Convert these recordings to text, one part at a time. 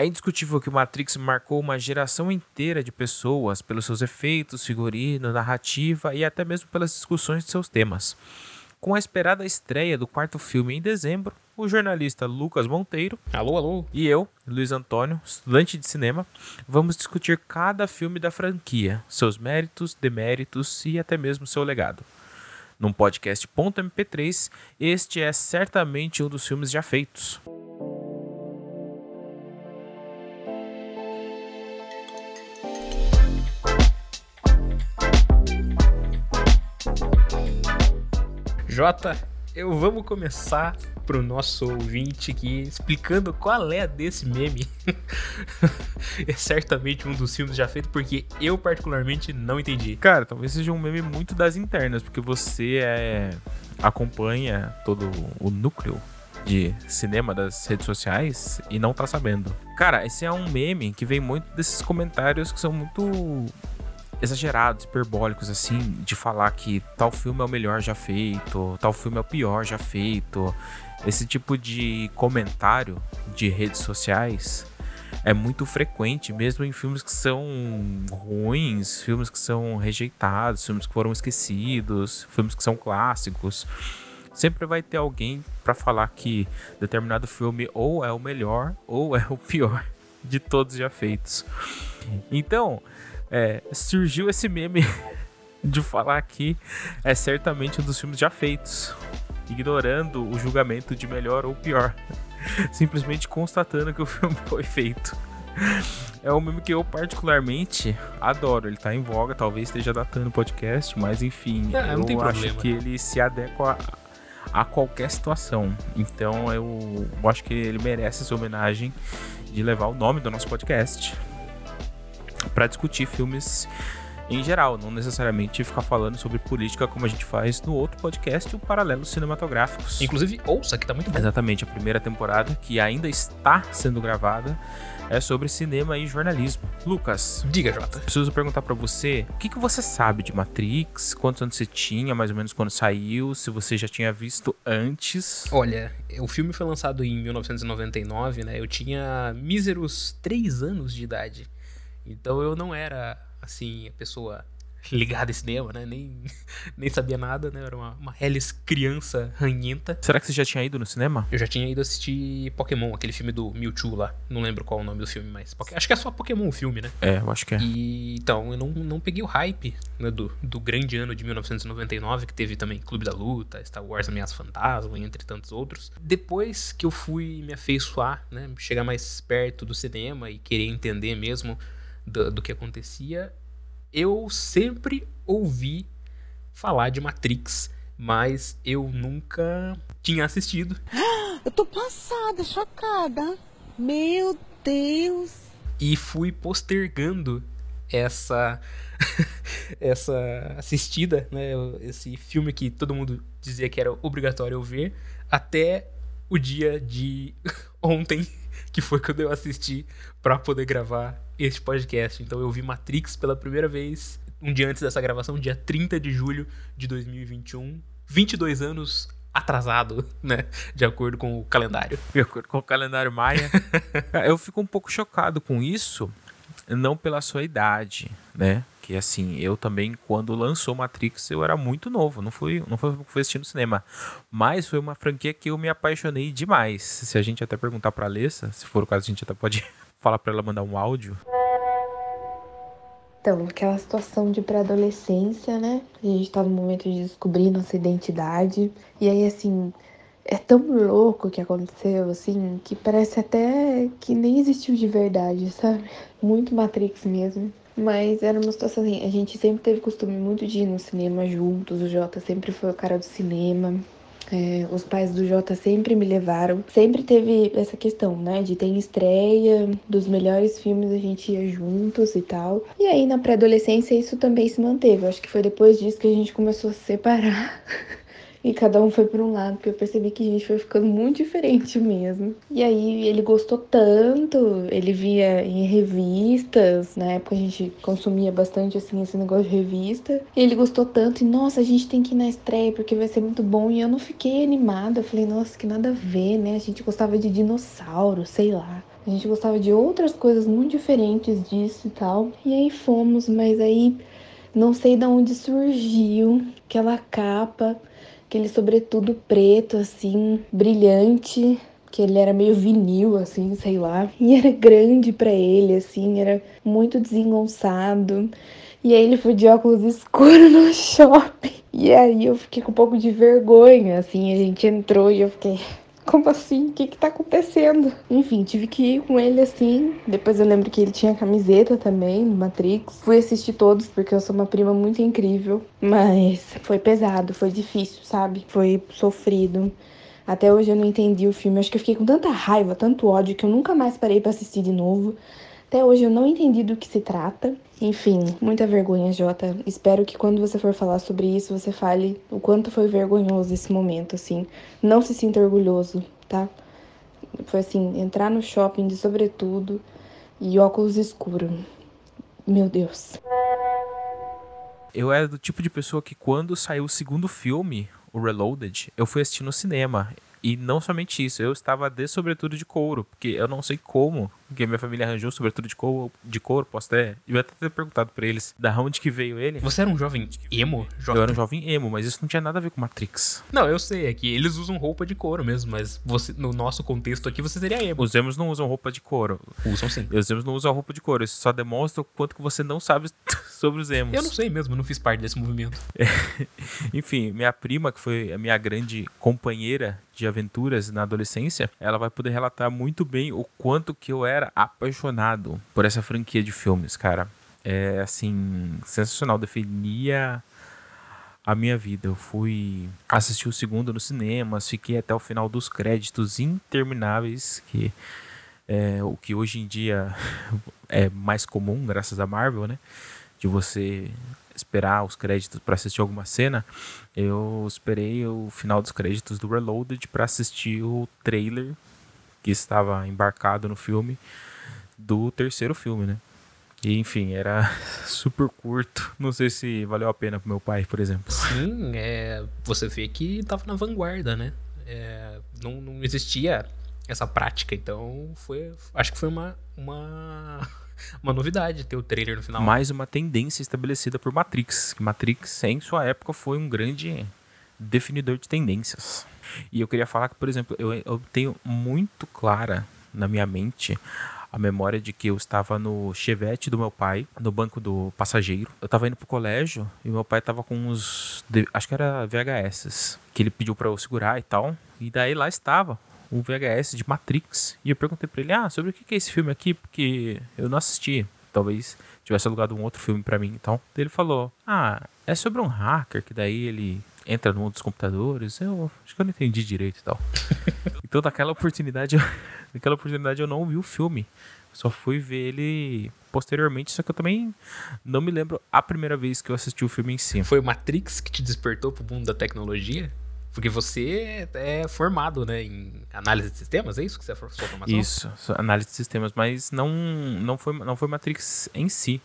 É indiscutível que Matrix marcou uma geração inteira de pessoas pelos seus efeitos, figurino, narrativa e até mesmo pelas discussões de seus temas. Com a esperada estreia do quarto filme em dezembro, o jornalista Lucas Monteiro alô, alô. e eu, Luiz Antônio, estudante de cinema, vamos discutir cada filme da franquia, seus méritos, deméritos e até mesmo seu legado. Num podcast .mp3, este é certamente um dos filmes já feitos. Jota, eu vamos começar pro nosso ouvinte aqui explicando qual é desse meme. é certamente um dos filmes já feito porque eu particularmente não entendi. Cara, talvez seja um meme muito das internas, porque você é acompanha todo o núcleo de cinema das redes sociais e não tá sabendo. Cara, esse é um meme que vem muito desses comentários que são muito exagerados, hiperbólicos, assim, de falar que tal filme é o melhor já feito, tal filme é o pior já feito. Esse tipo de comentário de redes sociais é muito frequente, mesmo em filmes que são ruins, filmes que são rejeitados, filmes que foram esquecidos, filmes que são clássicos. Sempre vai ter alguém para falar que determinado filme ou é o melhor ou é o pior de todos já feitos. Então, é, surgiu esse meme de falar que é certamente um dos filmes já feitos, ignorando o julgamento de melhor ou pior, simplesmente constatando que o filme foi feito. É um meme que eu particularmente adoro. Ele tá em voga, talvez esteja datando o podcast, mas enfim, É, eu acho problema. que ele se adequa a, a qualquer situação. Então eu acho que ele merece essa homenagem de levar o nome do nosso podcast para discutir filmes em geral, não necessariamente ficar falando sobre política como a gente faz no outro podcast, o Paralelos Cinematográficos. Inclusive, ouça que tá muito bom. Exatamente, a primeira temporada, que ainda está sendo gravada, é sobre cinema e jornalismo. Lucas, Diga, Jota. preciso perguntar pra você, o que, que você sabe de Matrix? Quantos anos você tinha, mais ou menos, quando saiu? Se você já tinha visto antes? Olha, o filme foi lançado em 1999, né? Eu tinha míseros 3 anos de idade. Então eu não era, assim, a pessoa ligada em cinema, né? Nem, nem sabia nada, né? Eu era uma, uma reles criança ranhenta. Será que você já tinha ido no cinema? Eu já tinha ido assistir Pokémon, aquele filme do Mewtwo lá. Não lembro qual é o nome do filme, mas... Acho que é só Pokémon o filme, né? É, eu acho que é. E então, eu não, não peguei o hype né, do, do grande ano de 1999, que teve também Clube da Luta, Star Wars Ameaça Fantasma, entre tantos outros. Depois que eu fui me afeiçoar, né, chegar mais perto do cinema e querer entender mesmo do, do que acontecia, eu sempre ouvi falar de Matrix, mas eu nunca tinha assistido. Eu tô passada, chocada. Meu Deus. e fui postergando essa essa assistida, né, esse filme que todo mundo dizia que era obrigatório eu ver, até o dia de ontem, que foi quando eu assisti pra poder gravar este podcast. Então eu vi Matrix pela primeira vez um dia antes dessa gravação, dia 30 de julho de 2021, 22 anos atrasado, né, de acordo com o calendário. De acordo com o calendário maia. Eu fico um pouco chocado com isso, não pela sua idade, né? Que assim, eu também, quando lançou Matrix, eu era muito novo, não fui, não fui assistir no cinema. Mas foi uma franquia que eu me apaixonei demais. Se a gente até perguntar pra Alessa, se for o caso, a gente até pode falar pra ela mandar um áudio. Então, aquela situação de pré-adolescência, né? A gente tá no momento de descobrir nossa identidade. E aí, assim, é tão louco o que aconteceu, assim, que parece até que nem existiu de verdade, sabe? Muito Matrix mesmo. Mas era uma situação assim, a gente sempre teve costume muito de ir no cinema juntos, o Jota sempre foi o cara do cinema. É, os pais do Jota sempre me levaram. Sempre teve essa questão, né? De ter estreia dos melhores filmes, a gente ia juntos e tal. E aí na pré-adolescência isso também se manteve. Eu acho que foi depois disso que a gente começou a se separar. E cada um foi para um lado, porque eu percebi que a gente foi ficando muito diferente mesmo. E aí ele gostou tanto, ele via em revistas, na época a gente consumia bastante assim esse negócio de revista. E ele gostou tanto, e nossa, a gente tem que ir na estreia porque vai ser muito bom. E eu não fiquei animada, eu falei, nossa, que nada a ver, né? A gente gostava de dinossauro, sei lá. A gente gostava de outras coisas muito diferentes disso e tal. E aí fomos, mas aí não sei de onde surgiu aquela capa, aquele sobretudo preto assim, brilhante, que ele era meio vinil assim, sei lá. E era grande para ele assim, era muito desengonçado. E aí ele foi de óculos escuros no shopping. E aí eu fiquei com um pouco de vergonha, assim, a gente entrou e eu fiquei, como assim? O que que tá acontecendo? Enfim, tive que ir com ele assim. Depois eu lembro que ele tinha camiseta também no Matrix. Fui assistir todos porque eu sou uma prima muito incrível. Mas foi pesado, foi difícil, sabe? Foi sofrido. Até hoje eu não entendi o filme. Acho que eu fiquei com tanta raiva, tanto ódio, que eu nunca mais parei para assistir de novo. Até hoje eu não entendi do que se trata. Enfim, muita vergonha, Jota. Espero que quando você for falar sobre isso, você fale o quanto foi vergonhoso esse momento, assim. Não se sinta orgulhoso, tá? Foi assim, entrar no shopping de sobretudo e óculos escuros. Meu Deus. Eu era do tipo de pessoa que quando saiu o segundo filme, o Reloaded, eu fui assistir no cinema. E não somente isso, eu estava de sobretudo de couro, porque eu não sei como que minha família arranjou sobretudo de couro, de couro, posso até, eu até ter perguntado para eles da onde que veio ele. Você era um jovem emo? Jovem. Eu era um jovem emo, mas isso não tinha nada a ver com Matrix. Não, eu sei, é que eles usam roupa de couro mesmo, mas você, no nosso contexto aqui você seria emo. Os emos não usam roupa de couro. Usam sim. Os emos não usam roupa de couro, isso só demonstra o quanto que você não sabe sobre os emos. Eu não sei mesmo, eu não fiz parte desse movimento. Enfim, minha prima, que foi a minha grande companheira de aventuras na adolescência, ela vai poder relatar muito bem o quanto que eu era apaixonado por essa franquia de filmes, cara. É assim, sensacional, definia a minha vida. Eu fui assistir o segundo no cinema, fiquei até o final dos créditos intermináveis, que é o que hoje em dia é mais comum, graças a Marvel, né? De você esperar os créditos para assistir alguma cena, eu esperei o final dos créditos do Reloaded para assistir o trailer que estava embarcado no filme do terceiro filme, né? E enfim, era super curto. Não sei se valeu a pena pro meu pai, por exemplo. Sim, é, você vê que tava na vanguarda, né? É, não, não existia essa prática, então foi. Acho que foi uma. uma uma novidade ter o trailer no final. Mais uma tendência estabelecida por Matrix. Matrix, em sua época, foi um grande definidor de tendências. E eu queria falar que, por exemplo, eu, eu tenho muito clara na minha mente a memória de que eu estava no chevette do meu pai, no banco do passageiro. Eu estava indo pro colégio e meu pai estava com uns, acho que era VHS, que ele pediu para eu segurar e tal. E daí lá estava um VHS de Matrix. E eu perguntei pra ele, ah, sobre o que é esse filme aqui? Porque eu não assisti. Talvez tivesse alugado um outro filme para mim, então. Ele falou, ah, é sobre um hacker, que daí ele entra no mundo dos computadores. Eu acho que eu não entendi direito e tal. então, naquela oportunidade, eu, naquela oportunidade eu não vi o filme. Só fui ver ele posteriormente, só que eu também não me lembro a primeira vez que eu assisti o filme em si. Foi o Matrix que te despertou pro mundo da tecnologia? Porque você é formado, né, em análise de sistemas, é isso que você é sua formação? Isso, análise de sistemas, mas não, não, foi, não foi Matrix em si.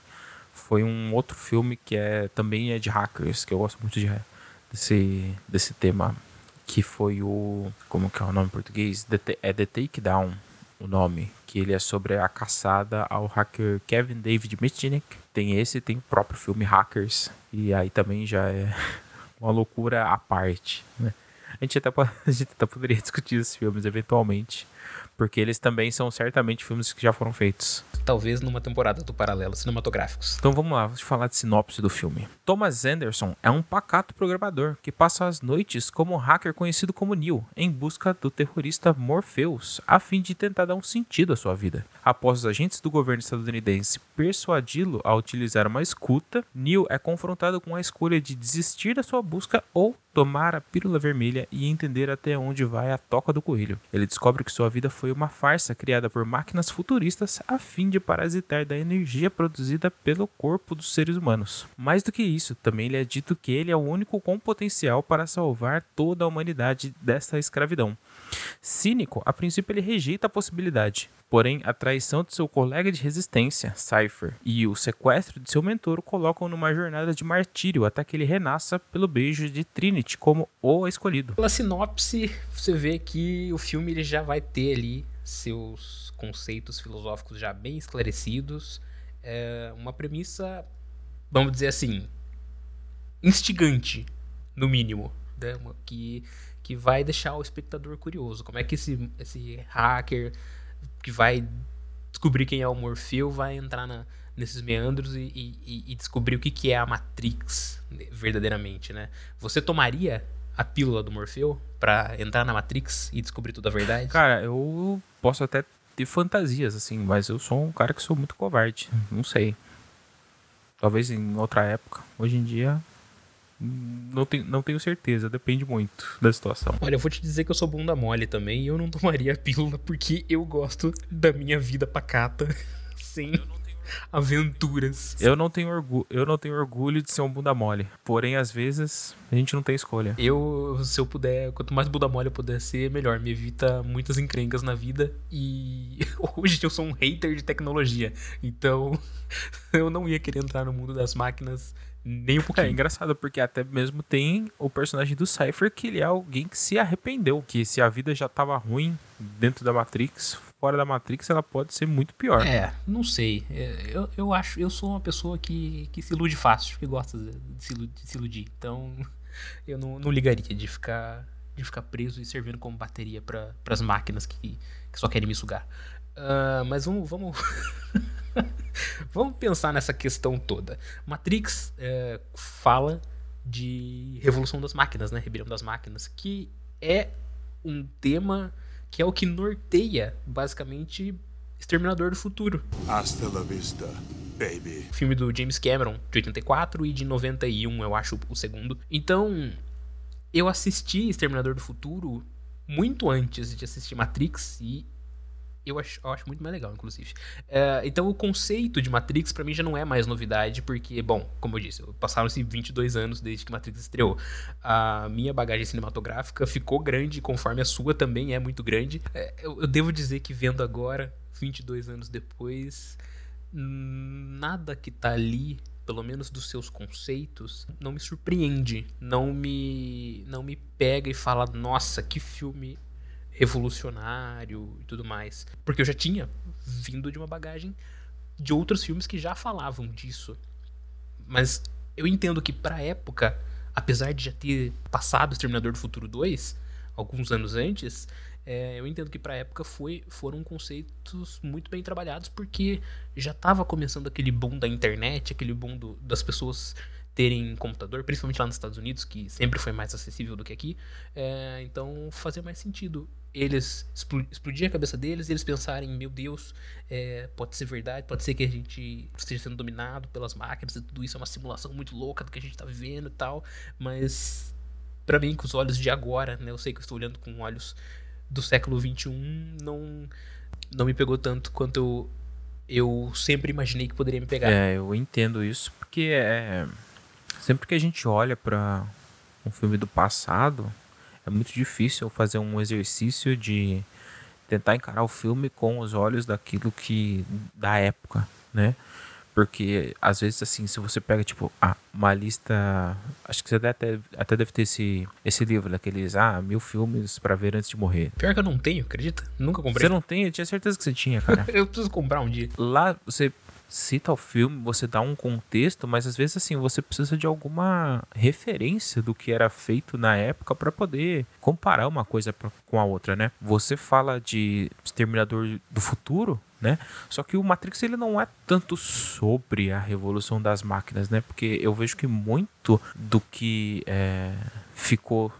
Foi um outro filme que é também é de hackers, que eu gosto muito de, desse, desse tema, que foi o... como que é o nome em português? The, é The Takedown, o nome, que ele é sobre a caçada ao hacker Kevin David Mitnick. Tem esse, tem o próprio filme Hackers, e aí também já é uma loucura à parte, né? A gente, até, a gente até poderia discutir esses filmes eventualmente, porque eles também são certamente filmes que já foram feitos. Talvez numa temporada do Paralelo Cinematográficos. Então vamos lá, te falar de sinopse do filme. Thomas Anderson é um pacato programador que passa as noites como um hacker conhecido como Neo, em busca do terrorista Morpheus, a fim de tentar dar um sentido à sua vida. Após os agentes do governo estadunidense persuadi-lo a utilizar uma escuta, Neo é confrontado com a escolha de desistir da sua busca ou tomar a pílula vermelha e entender até onde vai a toca do coelho. Ele descobre que sua vida foi uma farsa criada por máquinas futuristas a fim de parasitar da energia produzida pelo corpo dos seres humanos. Mais do que isso, também lhe é dito que ele é o único com potencial para salvar toda a humanidade desta escravidão. Cínico, a princípio ele rejeita a possibilidade, porém a traição de seu colega de resistência, Cypher, e o sequestro de seu mentor o colocam numa jornada de martírio até que ele renasça pelo beijo de Trinity como o escolhido. Pela sinopse, você vê que o filme ele já vai ter ali seus conceitos filosóficos já bem esclarecidos. É uma premissa, vamos dizer assim, instigante, no mínimo, né? que, que vai deixar o espectador curioso. Como é que esse, esse hacker que vai descobrir quem é o Morfeu vai entrar na, nesses meandros e, e, e descobrir o que, que é a Matrix verdadeiramente, né? Você tomaria a pílula do Morfeu para entrar na Matrix e descobrir toda a verdade? Cara, eu posso até ter fantasias, assim, mas eu sou um cara que sou muito covarde. Não sei. Talvez em outra época. Hoje em dia, não tenho, não tenho certeza, depende muito da situação. Olha, eu vou te dizer que eu sou bunda mole também e eu não tomaria a pílula porque eu gosto da minha vida pacata sem aventuras. Eu não tenho orgulho, eu não tenho orgulho de ser um bunda mole. Porém, às vezes, a gente não tem escolha. Eu, se eu puder, quanto mais bunda mole eu puder ser, melhor. Me evita muitas encrencas na vida e hoje eu sou um hater de tecnologia. Então, eu não ia querer entrar no mundo das máquinas nem um pouquinho. É engraçado, porque até mesmo tem o personagem do Cypher, que ele é alguém que se arrependeu. Que se a vida já tava ruim dentro da Matrix, fora da Matrix, ela pode ser muito pior. É, não sei. É, eu, eu acho, eu sou uma pessoa que, que se ilude fácil, que gosta de se, de se iludir. Então, eu não, não ligaria de ficar, de ficar preso e servindo como bateria para as máquinas que, que só querem me sugar. Uh, mas vamos. Vamos... Vamos pensar nessa questão toda. Matrix é, fala de revolução das máquinas, né? Rebelião das máquinas, que é um tema que é o que norteia basicamente Exterminador do Futuro. Hasta la vista, baby. Filme do James Cameron, de 84 e de 91, eu acho, o segundo. Então, eu assisti Exterminador do Futuro muito antes de assistir Matrix e eu acho, eu acho muito mais legal, inclusive. É, então, o conceito de Matrix, para mim, já não é mais novidade, porque, bom, como eu disse, passaram-se 22 anos desde que Matrix estreou. A minha bagagem cinematográfica ficou grande, conforme a sua também é muito grande. É, eu, eu devo dizer que, vendo agora, 22 anos depois, nada que tá ali pelo menos dos seus conceitos, não me surpreende, não me não me pega e fala, nossa, que filme revolucionário e tudo mais. Porque eu já tinha vindo de uma bagagem de outros filmes que já falavam disso. Mas eu entendo que pra época, apesar de já ter passado Exterminador do Futuro 2, alguns anos antes, é, eu entendo que pra época foi, foram conceitos muito bem trabalhados, porque já estava começando aquele boom da internet, aquele boom do, das pessoas terem computador, principalmente lá nos Estados Unidos, que sempre foi mais acessível do que aqui. É, então fazia mais sentido eles explodir a cabeça deles e eles pensarem, meu Deus, é, pode ser verdade, pode ser que a gente esteja sendo dominado pelas máquinas e tudo isso é uma simulação muito louca do que a gente está vivendo e tal, mas para mim, com os olhos de agora, né, eu sei que eu estou olhando com olhos do século 21, não, não me pegou tanto quanto eu, eu sempre imaginei que poderia me pegar. É, eu entendo isso, porque é, sempre que a gente olha para um filme do passado, é muito difícil fazer um exercício de tentar encarar o filme com os olhos daquilo que da época, né? Porque às vezes assim, se você pega tipo ah, uma lista, acho que você até, até deve ter esse, esse livro daqueles ah, mil filmes para ver antes de morrer. Pior que eu não tenho, acredita? Nunca comprei. Você não tem? Eu tinha certeza que você tinha, cara. eu preciso comprar um dia. Lá você cita o filme, você dá um contexto, mas às vezes assim, você precisa de alguma referência do que era feito na época para poder comparar uma coisa pra, com a outra, né? Você fala de Exterminador do Futuro, né? Só que o Matrix ele não é tanto sobre a revolução das máquinas, né? Porque eu vejo que muito do que é, ficou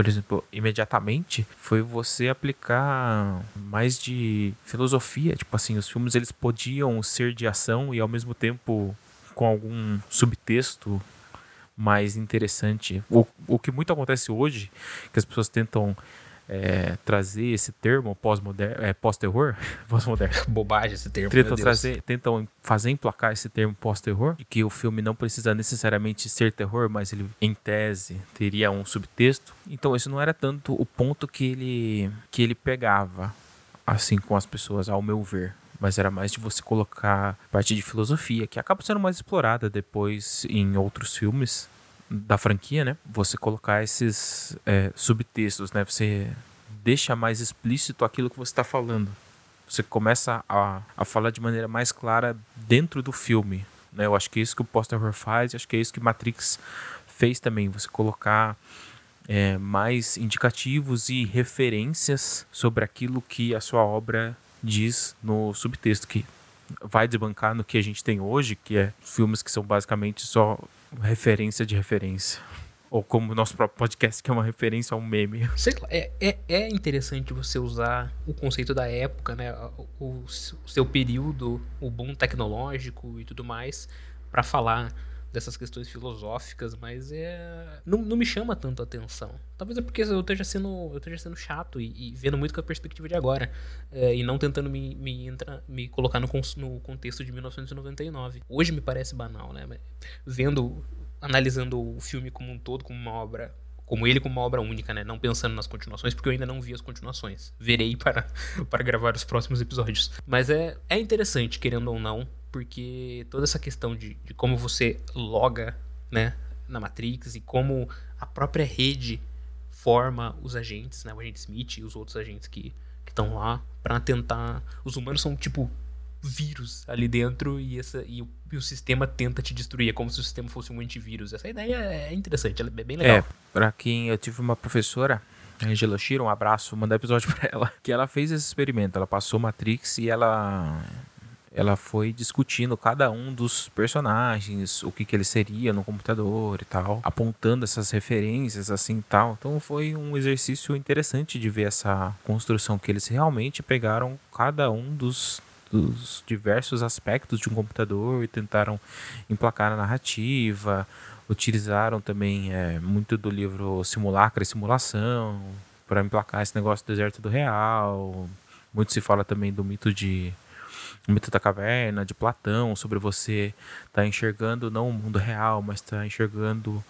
por exemplo, imediatamente, foi você aplicar mais de filosofia. Tipo assim, os filmes eles podiam ser de ação e ao mesmo tempo com algum subtexto mais interessante. O, o que muito acontece hoje, que as pessoas tentam é, trazer esse termo pós-terror, é, pós-terror, pós-moderno. Bobagem esse termo. Tentam, trazer, tentam fazer emplacar esse termo pós-terror, de que o filme não precisa necessariamente ser terror, mas ele, em tese, teria um subtexto. Então, esse não era tanto o ponto que ele, que ele pegava, assim, com as pessoas, ao meu ver mas era mais de você colocar parte de filosofia, que acaba sendo mais explorada depois em outros filmes, da franquia, né? Você colocar esses é, subtextos, né? Você deixa mais explícito aquilo que você está falando. você começa a, a falar de maneira mais clara dentro do filme. Né? Eu acho que é isso que o Post Horror faz, acho que é isso que Matrix fez também, você colocar é, mais indicativos e referências sobre aquilo que a sua obra diz no subtexto, que vai desbancar no que a gente tem hoje, que é filmes que são basicamente só referência de referência. Ou como o nosso próprio podcast, que é uma referência a um meme. Sei lá, é, é, é interessante você usar o conceito da época, né? O, o seu período, o boom tecnológico e tudo mais, para falar dessas questões filosóficas, mas é não, não me chama tanto a atenção. Talvez é porque eu esteja sendo, eu esteja sendo chato e, e vendo muito com a perspectiva de agora é, e não tentando me, me, entra, me colocar no, no contexto de 1999. Hoje me parece banal, né? Vendo, analisando o filme como um todo, como uma obra como ele como uma obra única, né? Não pensando nas continuações, porque eu ainda não vi as continuações. Verei para, para gravar os próximos episódios. Mas é, é interessante, querendo ou não, porque toda essa questão de, de como você loga né, na Matrix e como a própria rede forma os agentes, né, o agente Smith e os outros agentes que estão lá para tentar. Os humanos são tipo vírus ali dentro e, essa, e o, e, o, sistema tenta te destruir. É como se o sistema fosse um antivírus. Essa ideia é interessante, ela é bem legal. É, pra quem eu tive uma professora, Angela Shiro, um abraço, mandar episódio pra ela, que ela fez esse experimento. Ela passou Matrix e ela ela foi discutindo cada um dos personagens, o que, que ele seria no computador e tal, apontando essas referências assim tal. Então foi um exercício interessante de ver essa construção que eles realmente pegaram cada um dos dos diversos aspectos de um computador e tentaram emplacar a narrativa, utilizaram também é, muito do livro Simulacra e Simulação para emplacar esse negócio do deserto do real. Muito se fala também do mito de o mito da caverna, de Platão, sobre você estar tá enxergando não o mundo real, mas estar tá enxergando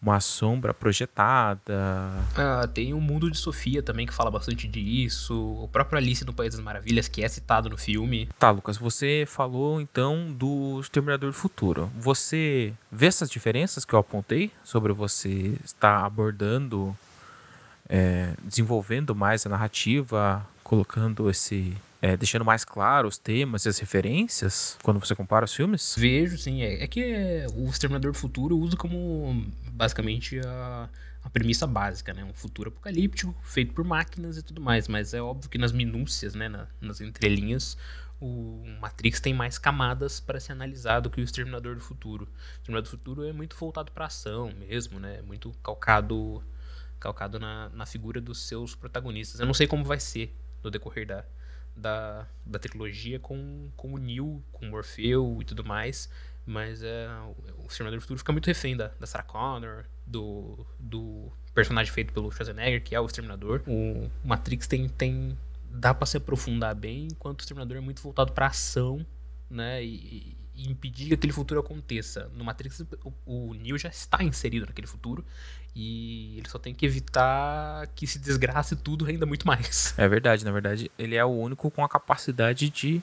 uma sombra projetada. Ah, tem o mundo de Sofia também que fala bastante disso. O próprio Alice no País das Maravilhas, que é citado no filme. Tá, Lucas, você falou então do Exterminador do Futuro. Você vê essas diferenças que eu apontei sobre você estar abordando, é, desenvolvendo mais a narrativa, colocando esse é, deixando mais claro os temas e as referências quando você compara os filmes? Vejo, sim. É, é que é, o Exterminador do Futuro usa como basicamente a, a premissa básica, né? Um futuro apocalíptico feito por máquinas e tudo mais. Mas é óbvio que nas minúcias, né? Na, nas entrelinhas, o Matrix tem mais camadas para ser analisado que o Exterminador do Futuro. O Exterminador do Futuro é muito voltado para ação mesmo, né? Muito calcado calcado na, na figura dos seus protagonistas. Eu não sei como vai ser no decorrer da, da, da trilogia com, com o Neo, com o Morfeu e tudo mais. Mas é, o Exterminador do Futuro fica muito refém da, da Sarah Connor, do, do personagem feito pelo Schwarzenegger, que é o Exterminador. O Matrix tem, tem dá para se aprofundar bem, enquanto o Exterminador é muito voltado para ação, né? E, e, impedir que aquele futuro aconteça. No Matrix, o, o Neo já está inserido naquele futuro e ele só tem que evitar que se desgrace tudo ainda muito mais. É verdade, na verdade, ele é o único com a capacidade de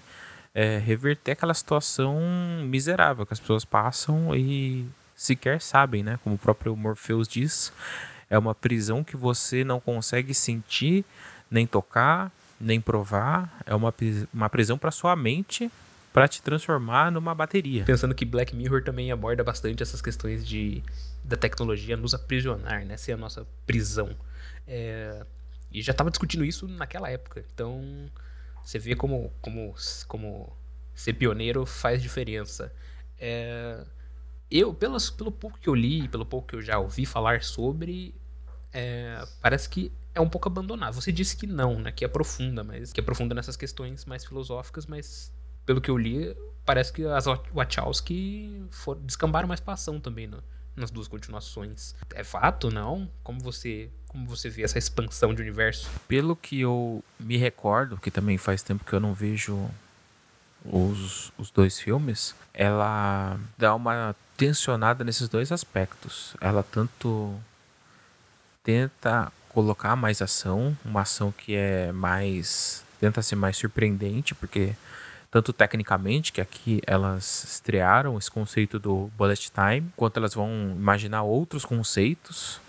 é, reverter aquela situação miserável que as pessoas passam e sequer sabem, né? Como o próprio Morpheus diz, é uma prisão que você não consegue sentir, nem tocar, nem provar. É uma, uma prisão para sua mente para te transformar numa bateria. Pensando que Black Mirror também aborda bastante essas questões de da tecnologia nos aprisionar, né? Ser a nossa prisão. É, e já estava discutindo isso naquela época. Então, você vê como, como, como ser pioneiro faz diferença. É, eu, pelas, pelo pouco que eu li, pelo pouco que eu já ouvi falar sobre, é, parece que é um pouco abandonado. Você disse que não, né? Que aprofunda, mas que aprofunda nessas questões mais filosóficas, mas pelo que eu li, parece que as Wachowski foram, descambaram mais pra ação também, né? nas duas continuações. É fato, não? Como você como você vê essa expansão de universo? Pelo que eu me recordo, que também faz tempo que eu não vejo os, os dois filmes, ela dá uma tensionada nesses dois aspectos. Ela tanto tenta colocar mais ação, uma ação que é mais tenta ser mais surpreendente, porque tanto tecnicamente, que aqui elas estrearam esse conceito do bullet time, quanto elas vão imaginar outros conceitos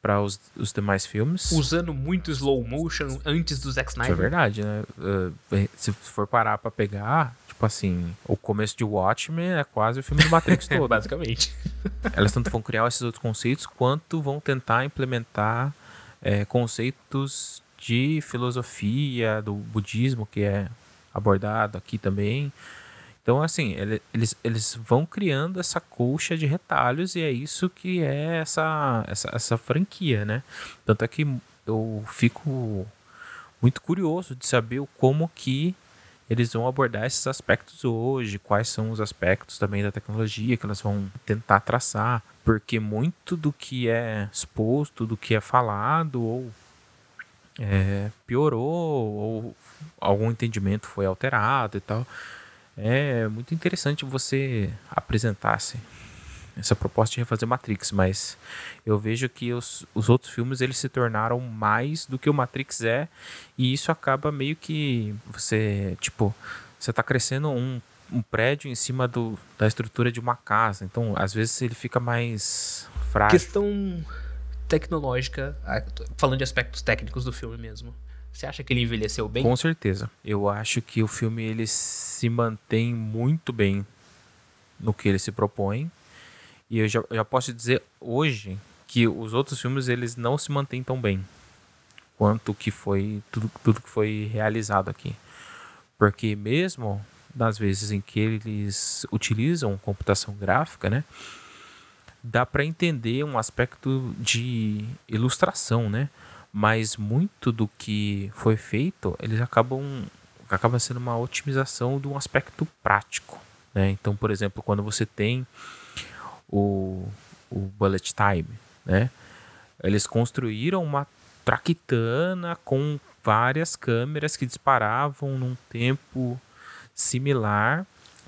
para os, os demais filmes. Usando muito slow motion antes do Zack Isso é Snyder. verdade, né? Uh, se for parar pra pegar, tipo assim, o começo de Watchmen é quase o filme do Matrix todo. basicamente. Elas tanto vão criar esses outros conceitos, quanto vão tentar implementar é, conceitos de filosofia, do budismo, que é abordado aqui também. Então, assim, ele- eles, eles vão criando essa colcha de retalhos e é isso que é essa, essa, essa franquia, né? Tanto é que eu fico muito curioso de saber como que eles vão abordar esses aspectos hoje, quais são os aspectos também da tecnologia que elas vão tentar traçar, porque muito do que é exposto, do que é falado ou é, piorou ou algum entendimento foi alterado e tal. É muito interessante você apresentasse essa proposta de refazer Matrix, mas eu vejo que os, os outros filmes eles se tornaram mais do que o Matrix é, e isso acaba meio que você, tipo, você tá crescendo um, um prédio em cima do, da estrutura de uma casa, então às vezes ele fica mais frágil. Questão tecnológica, falando de aspectos técnicos do filme mesmo. Você acha que ele envelheceu bem? Com certeza. Eu acho que o filme ele se mantém muito bem no que ele se propõe. E eu já, já posso dizer hoje que os outros filmes eles não se mantêm tão bem quanto que foi tudo, tudo que foi realizado aqui. Porque mesmo nas vezes em que eles utilizam computação gráfica, né? Dá para entender um aspecto de ilustração, né? Mas muito do que foi feito, eles acabam acaba sendo uma otimização de um aspecto prático, né? Então, por exemplo, quando você tem o, o bullet time, né? Eles construíram uma traquitana com várias câmeras que disparavam num tempo similar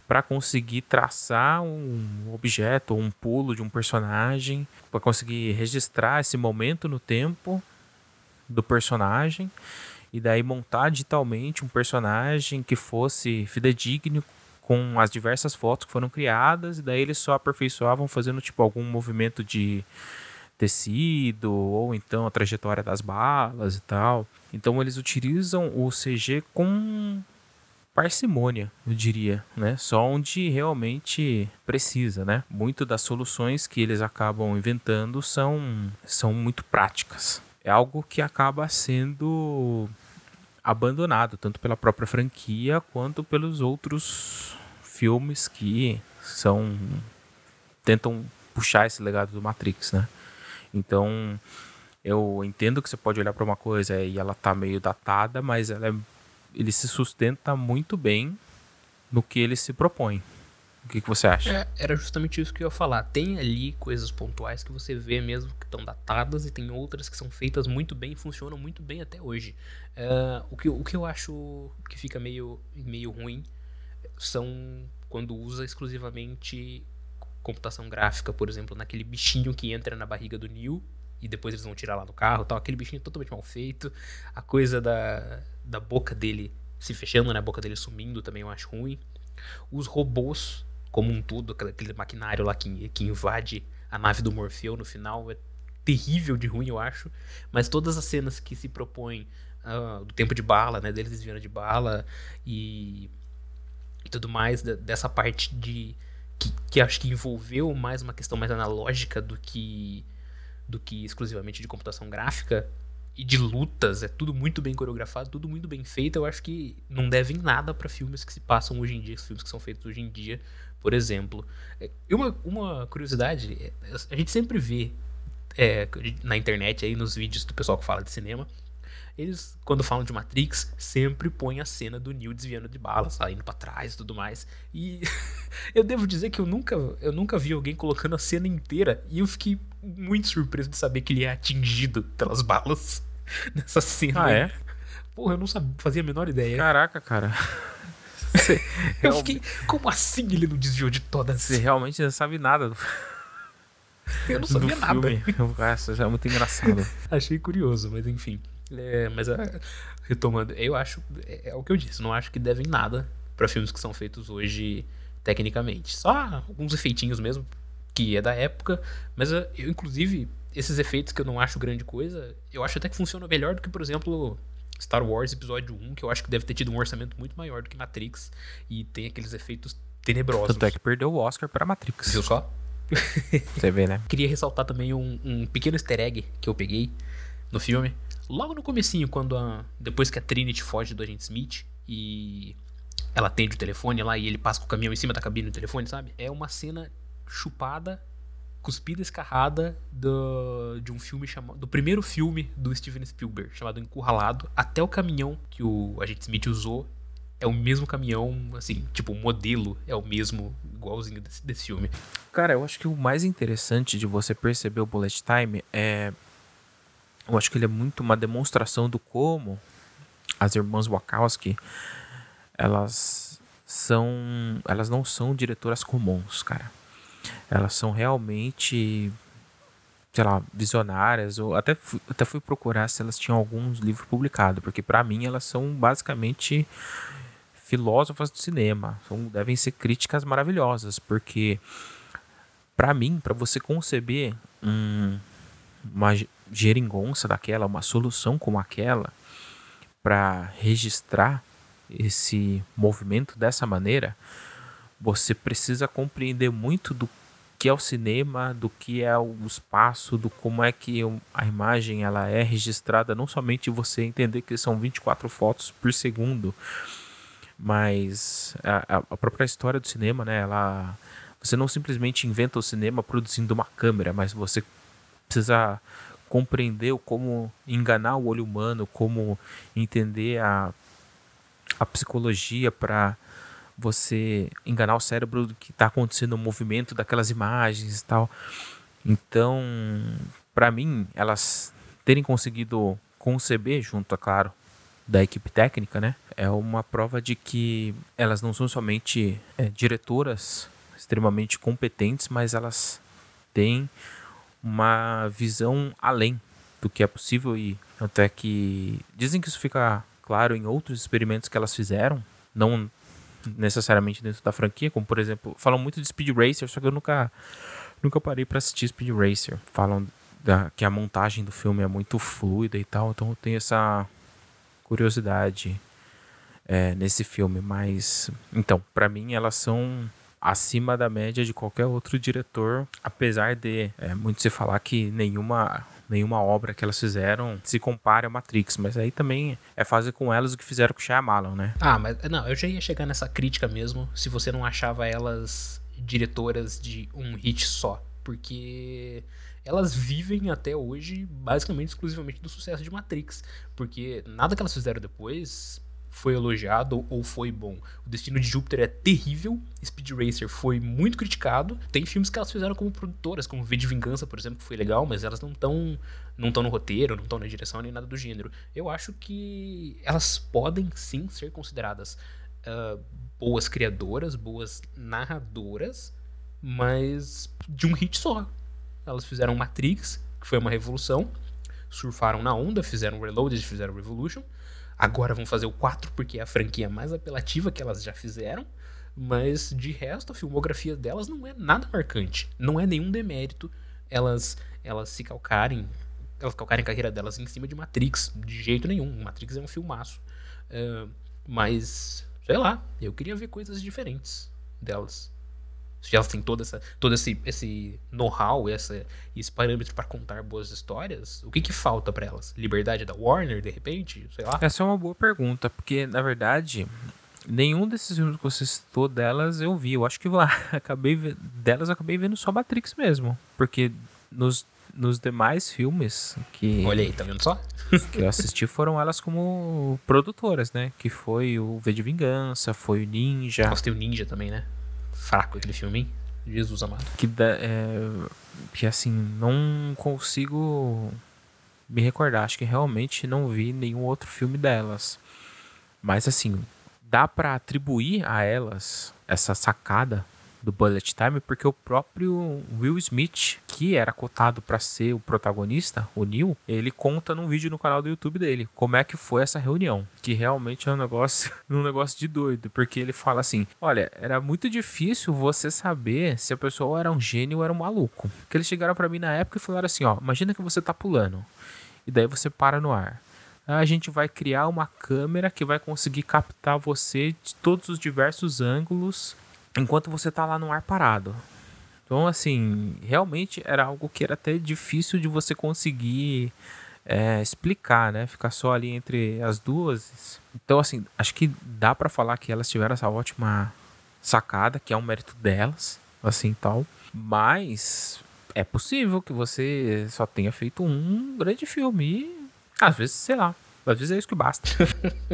para conseguir traçar um objeto ou um pulo de um personagem, para conseguir registrar esse momento no tempo do personagem e daí montar digitalmente um personagem que fosse fidedigno com as diversas fotos que foram criadas e daí eles só aperfeiçoavam fazendo tipo algum movimento de tecido ou então a trajetória das balas e tal. Então eles utilizam o CG com parcimônia, eu diria, né? Só onde realmente precisa, né? Muito das soluções que eles acabam inventando são são muito práticas. É algo que acaba sendo abandonado tanto pela própria franquia quanto pelos outros filmes que são tentam puxar esse legado do Matrix, né? Então, eu entendo que você pode olhar para uma coisa e ela tá meio datada, mas ela é, ele se sustenta muito bem no que ele se propõe. O que, que você acha? É, era justamente isso que eu ia falar. Tem ali coisas pontuais que você vê mesmo que estão datadas e tem outras que são feitas muito bem e funcionam muito bem até hoje. É, o, que, o que eu acho que fica meio, meio ruim são quando usa exclusivamente computação gráfica, por exemplo, naquele bichinho que entra na barriga do Neil e depois eles vão tirar lá do carro tal. Aquele bichinho totalmente mal feito. A coisa da, da boca dele se fechando, né? A boca dele sumindo também eu acho ruim. Os robôs, como um todo, aquele- maquinário lá que, que invade a nave do Morfeu no final, é terrível de ruim, eu acho. Mas todas as cenas que se propõem ah, do tempo de bala, né? Deles desviando de bala e, e tudo mais, da- dessa parte de. Que, que acho que envolveu mais uma questão mais analógica do que do que exclusivamente de computação gráfica e de lutas, é tudo muito bem coreografado, tudo muito bem feito. Eu acho que não devem nada para filmes que se passam hoje em dia, filmes que são feitos hoje em dia, por exemplo. É, E uma, uma curiosidade, é, a gente sempre vê é, na internet aí nos vídeos do pessoal que fala de cinema, eles quando falam de Matrix sempre põem a cena do Neo desviando de balas, saindo para trás e tudo mais. E eu devo dizer que eu nunca, eu nunca vi alguém colocando a cena inteira e eu fiquei muito surpreso de saber que ele é atingido pelas balas nessa cena. Ah, é? Porra, eu não sabia, fazia a menor ideia. Caraca, cara. Você, eu fiquei, como assim ele não desviou de todas? você realmente não sabe nada do, Eu não do sabia nada. filme. Nossa, já é muito engraçado. Achei curioso, mas enfim. É, mas ah, retomando, eu acho. É, é o que eu disse, não acho que devem nada pra filmes que são feitos hoje tecnicamente. Só alguns efeitinhos mesmo, que é da época. Mas ah, eu, inclusive, esses efeitos que eu não acho grande coisa, eu acho até que funciona melhor do que, por exemplo, Star Wars Episódio 1, que eu acho que deve ter tido um orçamento muito maior do que Matrix e tem aqueles efeitos tenebrosos. Tanto é que perdeu o Oscar para Matrix. Viu só? Você vê, né? Queria ressaltar também um, um pequeno easter egg que eu peguei no filme. Logo no comecinho, quando a, depois que a Trinity foge do agente Smith e ela atende o telefone lá e ele passa com o caminhão em cima da cabine do telefone, sabe? É uma cena chupada, cuspida, escarrada do, de um filme chamado. Do primeiro filme do Steven Spielberg, chamado Encurralado. Até o caminhão que o agente Smith usou é o mesmo caminhão, assim, tipo, o modelo é o mesmo, igualzinho desse, desse filme. Cara, eu acho que o mais interessante de você perceber o bullet time é. Eu acho que ele é muito uma demonstração do como as irmãs Wachowski elas são. Elas não são diretoras comuns, cara. Elas são realmente. Sei lá, visionárias. Ou até, fui, até fui procurar se elas tinham alguns livros publicados, porque para mim elas são basicamente filósofas do cinema. São, devem ser críticas maravilhosas, porque para mim, para você conceber um, uma geringonça daquela, uma solução como aquela, para registrar esse movimento dessa maneira, você precisa compreender muito do que é o cinema, do que é o espaço, do como é que a imagem ela é registrada, não somente você entender que são 24 fotos por segundo, mas a, a própria história do cinema, né, ela você não simplesmente inventa o cinema produzindo uma câmera, mas você precisa compreender como enganar o olho humano, como entender a, a psicologia para você enganar o cérebro do que está acontecendo no movimento daquelas imagens e tal. Então, para mim, elas terem conseguido conceber, junto, é claro, da equipe técnica, né? É uma prova de que elas não são somente é, diretoras extremamente competentes, mas elas têm uma visão além do que é possível e até que dizem que isso fica claro em outros experimentos que elas fizeram, não necessariamente dentro da franquia, como por exemplo, falam muito de Speed Racer, só que eu nunca nunca parei para assistir Speed Racer. Falam da, que a montagem do filme é muito fluida e tal, então eu tenho essa curiosidade é, nesse filme, mas então, para mim elas são acima da média de qualquer outro diretor, apesar de é, muito se falar que nenhuma nenhuma obra que elas fizeram se compara a Matrix, mas aí também é fazer com elas o que fizeram com Shyamalan, né? Ah, mas não, eu já ia chegar nessa crítica mesmo, se você não achava elas diretoras de um hit só, porque elas vivem até hoje basicamente exclusivamente do sucesso de Matrix, porque nada que elas fizeram depois foi elogiado ou foi bom. O Destino de Júpiter é terrível, Speed Racer foi muito criticado. Tem filmes que elas fizeram como produtoras, como V de Vingança, por exemplo, que foi legal, mas elas não estão não estão no roteiro, não estão na direção nem nada do gênero. Eu acho que elas podem sim ser consideradas uh, boas criadoras, boas narradoras, mas de um hit só. Elas fizeram Matrix, que foi uma revolução, surfaram na onda, fizeram Reloaded, fizeram Revolution Agora vão fazer o 4 porque é a franquia mais apelativa que elas já fizeram. Mas de resto, a filmografia delas não é nada marcante. Não é nenhum demérito elas, elas se calcarem. Elas calcarem a carreira delas em cima de Matrix. De jeito nenhum. Matrix é um filmaço. Uh, mas, sei lá, eu queria ver coisas diferentes delas se elas têm toda essa, todo esse, esse know-how, esse parâmetro para contar boas histórias, o que, que falta para elas? Liberdade da Warner, de repente? Sei lá. Essa é uma boa pergunta, porque, na verdade, nenhum desses filmes que você citou delas eu vi. Eu acho que lá, acabei delas eu acabei vendo só Matrix mesmo. Porque nos, nos demais filmes que. Olha aí, tá vendo só? que eu assisti foram elas como produtoras, né? Que foi o V de Vingança, foi o Ninja. Nossa, tem o Ninja também, né? Fraco aquele filme, hein? Jesus amado. Que, dá, é, que assim, não consigo me recordar. Acho que realmente não vi nenhum outro filme delas. Mas assim, dá para atribuir a elas essa sacada do Bullet Time porque o próprio Will Smith, que era cotado para ser o protagonista, o Neil, ele conta num vídeo no canal do YouTube dele como é que foi essa reunião, que realmente é um negócio, um negócio de doido, porque ele fala assim: "Olha, era muito difícil você saber se a pessoa era um gênio ou era um maluco". Que eles chegaram para mim na época e falaram assim, ó: "Imagina que você tá pulando e daí você para no ar a gente vai criar uma câmera que vai conseguir captar você de todos os diversos ângulos enquanto você tá lá no ar parado. Então, assim, realmente era algo que era até difícil de você conseguir é, explicar, né? Ficar só ali entre as duas. Então, assim, acho que dá para falar que elas tiveram essa ótima sacada, que é um mérito delas, assim tal. Mas é possível que você só tenha feito um grande filme. E, às vezes, sei lá, às vezes é isso que basta.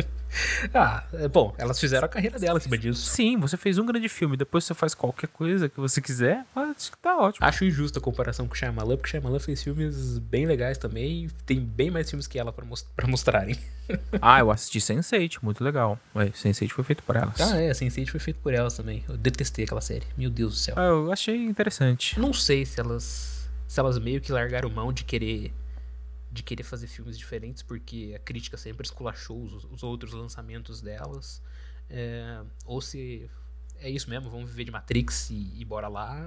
ah, é bom, elas fizeram a carreira dela em cima disso. Sim, você fez um grande filme, depois você faz qualquer coisa que você quiser, acho que tá ótimo. Acho injusta a comparação com Shyamalan, porque Shyamalan fez filmes bem legais também, tem bem mais filmes que ela pra, most mostrarem. ah, eu assisti Sense8, muito legal. Ué, Sense8 foi feito por elas. Ah, é, Sense8 foi feito por elas também. Eu detestei aquela série, meu Deus do céu. Ah, eu achei interessante. Não sei se elas se elas meio que largaram mão de querer de querer fazer filmes diferentes, porque a crítica sempre esculachou os, os outros lançamentos delas. É, ou se é isso mesmo, vamos viver de Matrix e, e bora lá.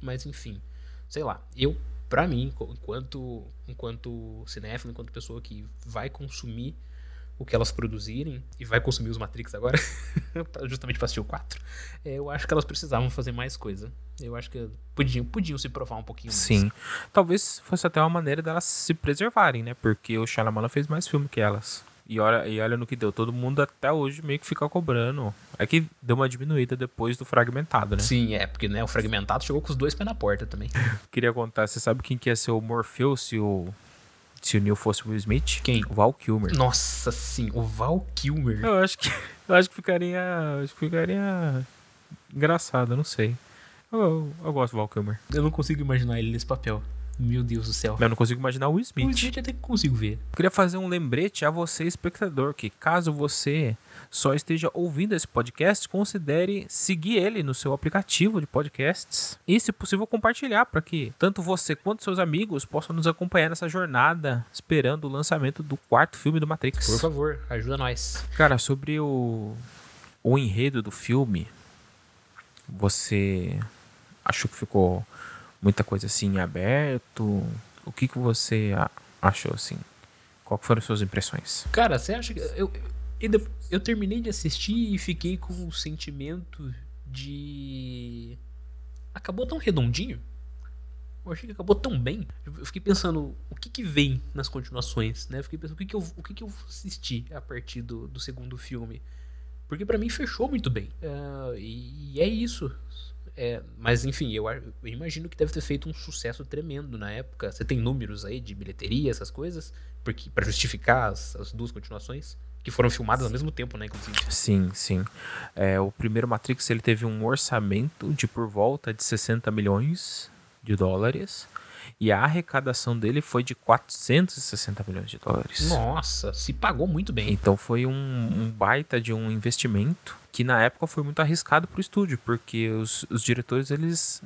Mas enfim, sei lá. Eu, pra mim, enquanto, enquanto cinéfilo, enquanto pessoa que vai consumir o que elas produzirem e vai consumir os Matrix agora, justamente para assistir o 4. É, eu acho que elas precisavam fazer mais coisa. Eu acho que podiam, podiam se provar um pouquinho mais. Sim. Talvez fosse até uma maneira delas se preservarem, né? Porque o Shyamalan fez mais filme que elas. E olha, e olha no que deu. Todo mundo até hoje meio que fica cobrando. É que deu uma diminuída depois do fragmentado, né? Sim, é, porque né, o fragmentado chegou com os dois pés na porta também. Queria contar, você sabe quem que ia ser o Morpheus se o se o Neil fosse o Will Smith? Quem? O Val Kilmer. Nossa, sim, o Val Kilmer. Eu acho que, eu acho que ficaria, acho que ficaria engraçado, não sei. Eu, eu, eu, gosto do Val Kilmer. Eu não consigo imaginar ele nesse papel. Meu Deus do céu. Eu não consigo imaginar o Will Smith. O Smith até que consigo ver. Eu queria fazer um lembrete a você, espectador, que caso você só esteja ouvindo esse podcast, considere seguir ele no seu aplicativo de podcasts e, se possível, compartilhar para que tanto você quanto seus amigos possam nos acompanhar nessa jornada esperando o lançamento do quarto filme do Matrix. Por favor, ajuda nós. Cara, sobre o, o enredo do filme, você achou que ficou muita coisa assim aberto? O que, que você achou assim? Qual foram as suas impressões? Cara, você acha que. Eu, eu terminei de assistir e fiquei com o sentimento de. Acabou tão redondinho. Eu achei que acabou tão bem. Eu fiquei pensando o que, que vem nas continuações, né? Eu fiquei pensando o que, que, eu, o que, que eu assisti a partir do, do segundo filme. Porque para mim fechou muito bem. Uh, e, e, é isso. É, mas enfim, eu, eu, imagino que deve ter feito um sucesso tremendo na época. Você tem números aí de bilheteria, essas coisas, porque para justificar as, as, duas continuações que foram filmadas ao mesmo tempo, né, inclusive. Sim, sim. É, o primeiro Matrix ele teve um orçamento de por volta de 60 milhões de dólares. E a arrecadação dele foi de 460 milhões de dólares. Nossa, se pagou muito bem. Então foi um, um baita de um investimento que na época foi muito arriscado para o estúdio, porque os, os diretores eles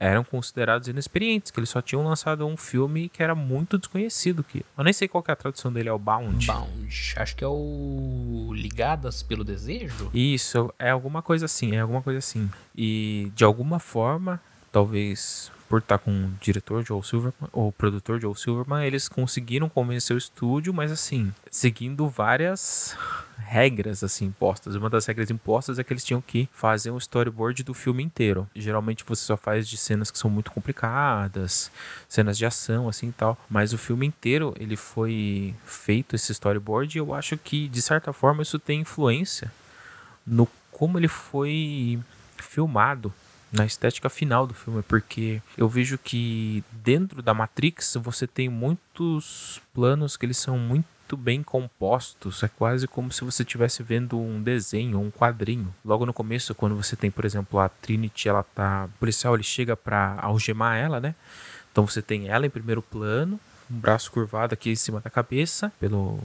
eram considerados inexperientes, que eles só tinham lançado um filme que era muito desconhecido. Que eu nem sei qual é a tradução dele, é o Bound. Bound, acho que é o Ligadas pelo Desejo? Isso, é alguma coisa assim, é alguma coisa assim. E de alguma forma, talvez por estar com o diretor Joel Silverman, ou o produtor Joel Silverman, eles conseguiram convencer o estúdio, mas assim, seguindo várias regras assim impostas. Uma das regras impostas é que eles tinham que fazer um storyboard do filme inteiro. Geralmente você só faz de cenas que são muito complicadas, cenas de ação assim e tal, mas o filme inteiro ele foi feito esse storyboard e eu acho que de certa forma isso tem influência no como ele foi filmado na estética final do filme, porque eu vejo que dentro da Matrix você tem muitos planos que eles são muito bem compostos, é quase como se você estivesse vendo um desenho, um quadrinho. Logo no começo, quando você tem, por exemplo, a Trinity, ela tá, o policial ele chega para algemar ela, né? Então você tem ela em primeiro plano, um braço curvado aqui em cima da cabeça, pelo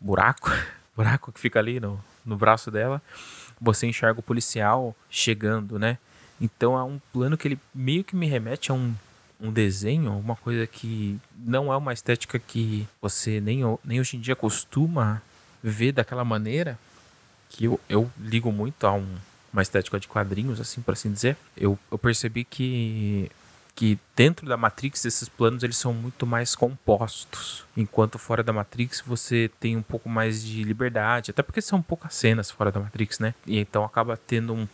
buraco, buraco que fica ali no, no braço dela. Você enxerga o policial chegando, né? Então é um plano que ele meio que me remete a um, um desenho, uma coisa que não é uma estética que você nem, nem hoje em dia costuma ver daquela maneira. Que eu, eu ligo muito a um, uma estética de quadrinhos, assim, por assim dizer. Eu, eu percebi que que dentro da Matrix esses planos eles são muito mais compostos, enquanto fora da Matrix você tem um pouco mais de liberdade, até porque são poucas cenas fora da Matrix, né? E então acaba tendo um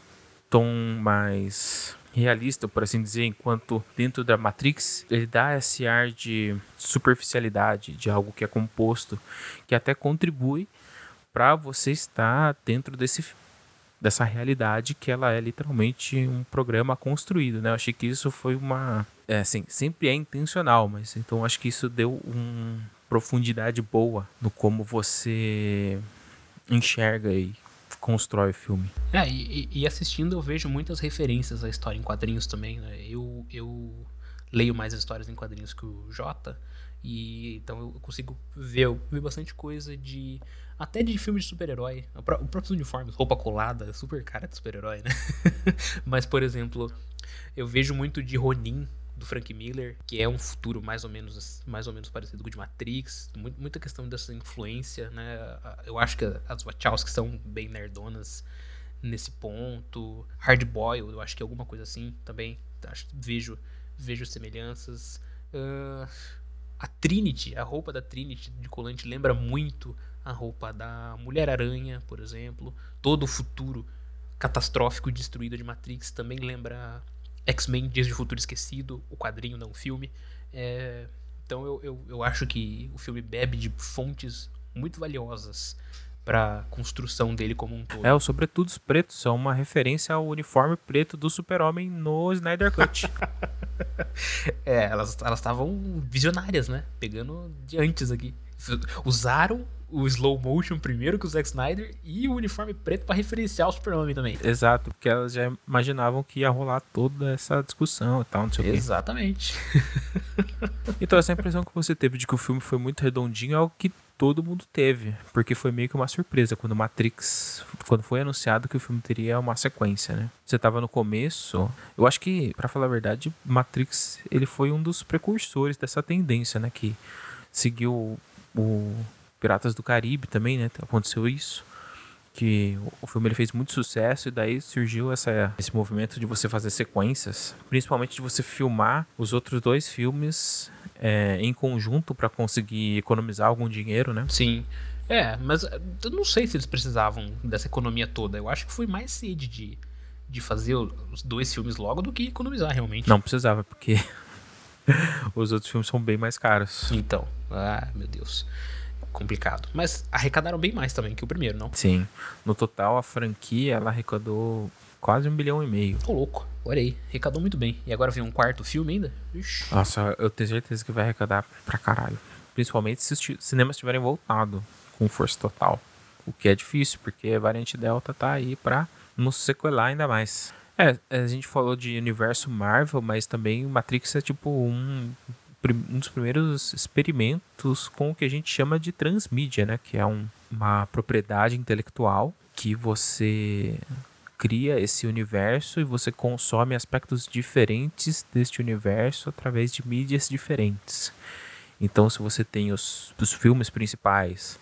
tom mais realista, por assim dizer, enquanto dentro da Matrix ele dá esse ar de superficialidade, de algo que é composto, que até contribui para você estar dentro desse dessa realidade que ela é literalmente um programa construído, né? Eu achei que isso foi uma, é, assim, sempre é intencional, mas então acho que isso deu uma profundidade boa no como você enxerga e constrói o filme. É, e, e, assistindo eu vejo muitas referências à história em quadrinhos também, né? Eu, eu leio mais histórias em quadrinhos que o Jota, e então eu consigo ver, eu vi bastante coisa de até de filme de super-herói. O próprio uniforme, roupa colada, super cara de super-herói, né? Mas, por exemplo, eu vejo muito de Ronin, do Frank Miller, que é um futuro mais ou menos, mais ou menos parecido com o de Matrix. Muita questão dessa influência, né? Eu acho que as Wachowski são bem nerdonas nesse ponto. Hard Boiled, eu acho que é alguma coisa assim também. Acho, vejo, vejo semelhanças. Uh, a Trinity, a roupa da Trinity de colante lembra muito a roupa da Mulher-Aranha, por exemplo. Todo o futuro catastrófico e destruído de Matrix também lembra X-Men Dias de Futuro Esquecido, o quadrinho, não o filme. É, então eu, eu, eu acho que o filme bebe de fontes muito valiosas para construção dele como um todo. É, os sobretudos pretos são uma referência ao uniforme preto do Super-Homem no Snyder Cut. é, elas estavam visionárias, né? Pegando de antes aqui. Usaram o slow motion primeiro que o Zack Snyder e o uniforme preto para referenciar o Superman também. Exato, porque elas já imaginavam que ia rolar toda essa discussão e tal, não sei Exatamente. o quê. então essa impressão que você teve de que o filme foi muito redondinho é algo que todo mundo teve, porque foi meio que uma surpresa quando Matrix, quando foi anunciado que o filme teria uma sequência, né? Você tava no começo, eu acho que, para falar a verdade, Matrix, ele foi um dos precursores dessa tendência, né, que seguiu o Piratas do Caribe também, né? Aconteceu isso. Que o filme ele fez muito sucesso e daí surgiu essa, esse movimento de você fazer sequências, principalmente de você filmar os outros dois filmes é, em conjunto para conseguir economizar algum dinheiro, né? Sim. É, mas eu não sei se eles precisavam dessa economia toda. Eu acho que foi mais sede de, de fazer os dois filmes logo do que economizar realmente. Não precisava, porque os outros filmes são bem mais caros. Então, ah, meu Deus complicado. Mas arrecadaram bem mais também que o primeiro, não? Sim. No total, a franquia ela arrecadou quase um bilhão e meio. Tô louco. Olha aí, arrecadou muito bem. E agora vem um quarto filme ainda? Ixi. Nossa, eu tenho certeza que vai arrecadar pra caralho. Principalmente se os cinemas tiverem voltado com força total. O que é difícil, porque a variante Delta tá aí pra nos sequelar ainda mais. É, a gente falou de universo Marvel, mas também Matrix é tipo um um dos primeiros experimentos com o que a gente chama de transmídia, né? Que é um, uma propriedade intelectual que você cria esse universo e você consome aspectos diferentes deste universo através de mídias diferentes. Então, se você tem os, os filmes principais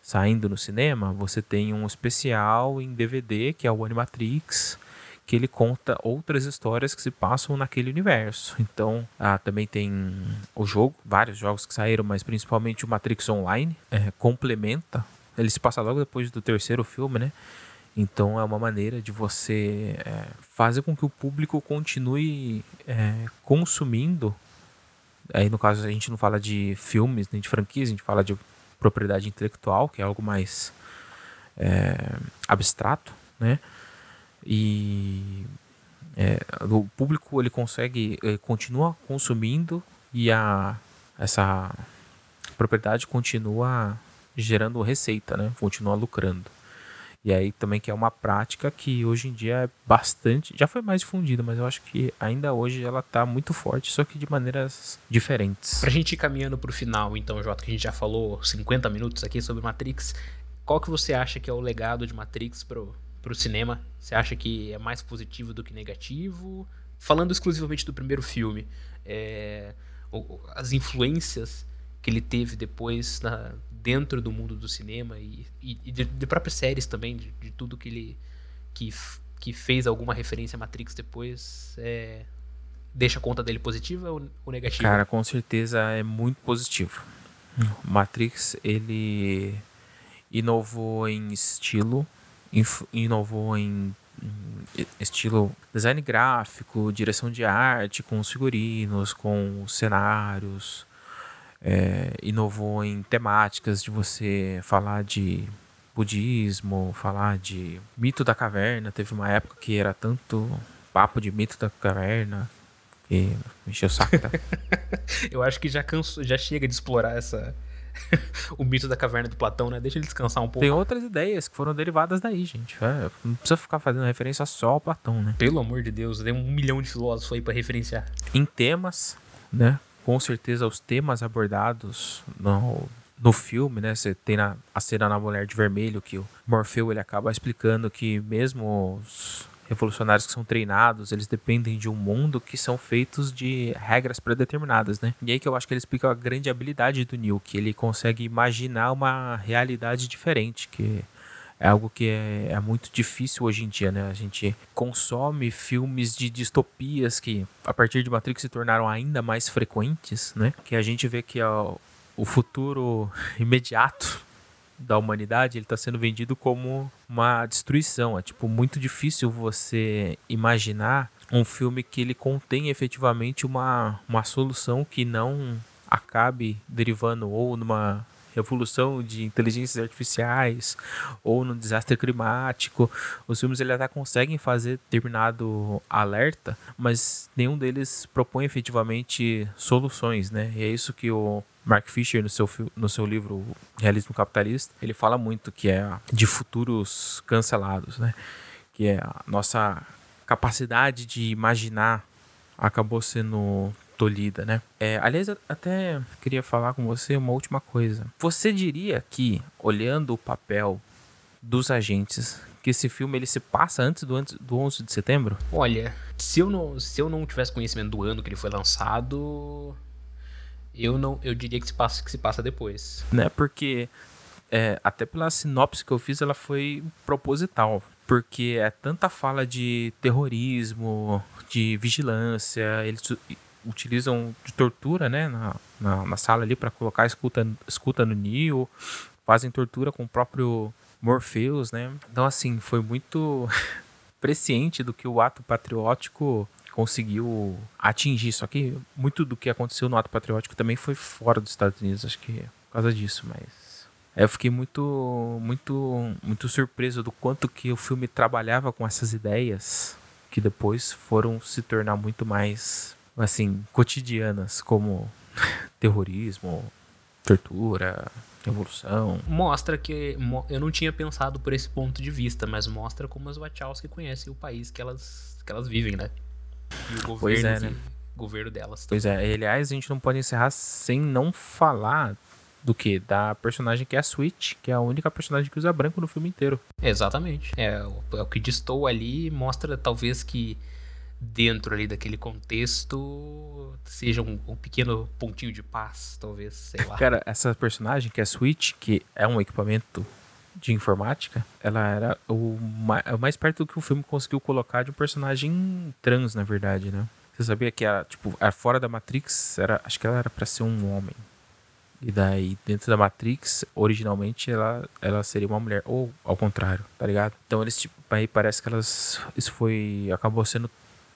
saindo no cinema, você tem um especial em DVD que é o Animatrix que ele conta outras histórias que se passam naquele universo. Então, ah, também tem o jogo, vários jogos que saíram, mas principalmente o Matrix Online é, complementa. Ele se passa logo depois do terceiro filme, né? Então é uma maneira de você é, fazer com que o público continue é, consumindo. Aí no caso a gente não fala de filmes nem de franquias, a gente fala de propriedade intelectual, que é algo mais é, abstrato, né? E é, o público ele consegue ele continua consumindo e a essa propriedade continua gerando receita, né? Continua lucrando. E aí também que é uma prática que hoje em dia é bastante, já foi mais difundida, mas eu acho que ainda hoje ela está muito forte, só que de maneiras diferentes. Pra gente ir caminhando pro final, então, Jota, que a gente já falou 50 minutos aqui sobre Matrix, qual que você acha que é o legado de Matrix pro, pro cinema? Você acha que é mais positivo do que negativo? Falando exclusivamente do primeiro filme, é, as influências que ele teve depois na, dentro do mundo do cinema e, e, e de, de, próprias séries também, de, de, tudo que ele que, que fez alguma referência a Matrix depois, é, deixa a conta dele positiva ou, ou negativa? Cara, com certeza é muito positivo. Matrix, ele inovou em estilo, inovou em estilo design gráfico, direção de arte, com os figurinos, com os cenários, é, inovou em temáticas de você falar de budismo, falar de mito da caverna. Teve uma época que era tanto papo de mito da caverna que me encheu o saco. Tá? Eu acho que já cansou, já chega de explorar essa o mito da caverna do Platão, né? Deixa ele descansar um pouco. Tem outras ideias que foram derivadas daí, gente. É, não precisa ficar fazendo referência só ao Platão, né? Pelo amor de Deus, tem um milhão de filósofos aí para referenciar. Em temas, né? com certeza os temas abordados no, no filme, né? Você tem na, a cena na Mulher de Vermelho que o Morfeu ele acaba explicando que mesmo os revolucionários que são treinados, eles dependem de um mundo que são feitos de regras pré-determinadas, né? E aí que eu acho que ele explica a grande habilidade do Neil, que ele consegue imaginar uma realidade diferente, que é algo que é, é, muito difícil hoje em dia, né? A gente consome filmes de distopias que, a partir de Matrix, se tornaram ainda mais frequentes, né? Que a gente vê que ó, o futuro imediato da humanidade ele está sendo vendido como uma destruição. É tipo muito difícil você imaginar um filme que ele contém efetivamente uma, uma solução que não acabe derivando ou numa revolução de inteligências artificiais ou no desastre climático. Os filmes ele até conseguem fazer determinado alerta, mas nenhum deles propõe efetivamente soluções, né? E é isso que o Mark Fisher no seu, no seu livro Realismo Capitalista, ele fala muito que é de futuros cancelados, né? Que é a nossa capacidade de imaginar acabou sendo tolhida, né? É, aliás, eu até queria falar com você uma última coisa. Você diria que, olhando o papel dos agentes, que esse filme ele se passa antes do, antes do 11 de setembro? Olha, se eu não, se eu não tivesse conhecimento do ano que ele foi lançado, eu não, eu diria que se passa que se passa depois. Né? Porque é, até pela sinopse que eu fiz, ela foi proposital. Porque é tanta fala de terrorismo, de vigilância, eles utilizam de tortura, né, na, na, na sala ali para colocar escuta, escuta no Neo, fazem tortura com o próprio Morpheus, né? Então assim, foi muito presciente do que o ato patriótico conseguiu atingir. Só que muito do que aconteceu no ato patriótico também foi fora dos Estados Unidos, acho que é por causa disso, mas eu fiquei muito muito muito surpreso do quanto que o filme trabalhava com essas ideias que depois foram se tornar muito mais assim, cotidianas, como terrorismo, tortura, revolução. Mostra que eu não tinha pensado por esse ponto de vista, mas mostra como as Wachowski conhecem o país que elas, que elas vivem, né? E o governo, é, né? governo delas. Também. Pois é, aliás, a gente não pode encerrar sem não falar do que? Da personagem que é a Switch, que é a única personagem que usa branco no filme inteiro. Exatamente. É, é o que distou ali mostra talvez que dentro ali daquele contexto seja um, um, pequeno pontinho de paz, talvez, sei lá. Cara, essa personagem que é a Switch, que é um equipamento de informática, ela era o mais, o mais perto do que o filme conseguiu colocar de um personagem trans, na verdade, né? Você sabia que ela, tipo, era fora da Matrix, era, acho que ela era para ser um homem. E daí, dentro da Matrix, originalmente ela, ela seria uma mulher. Ou ao contrário, tá ligado? Então eles, tipo, aí parece que elas. Isso foi. acabou sendo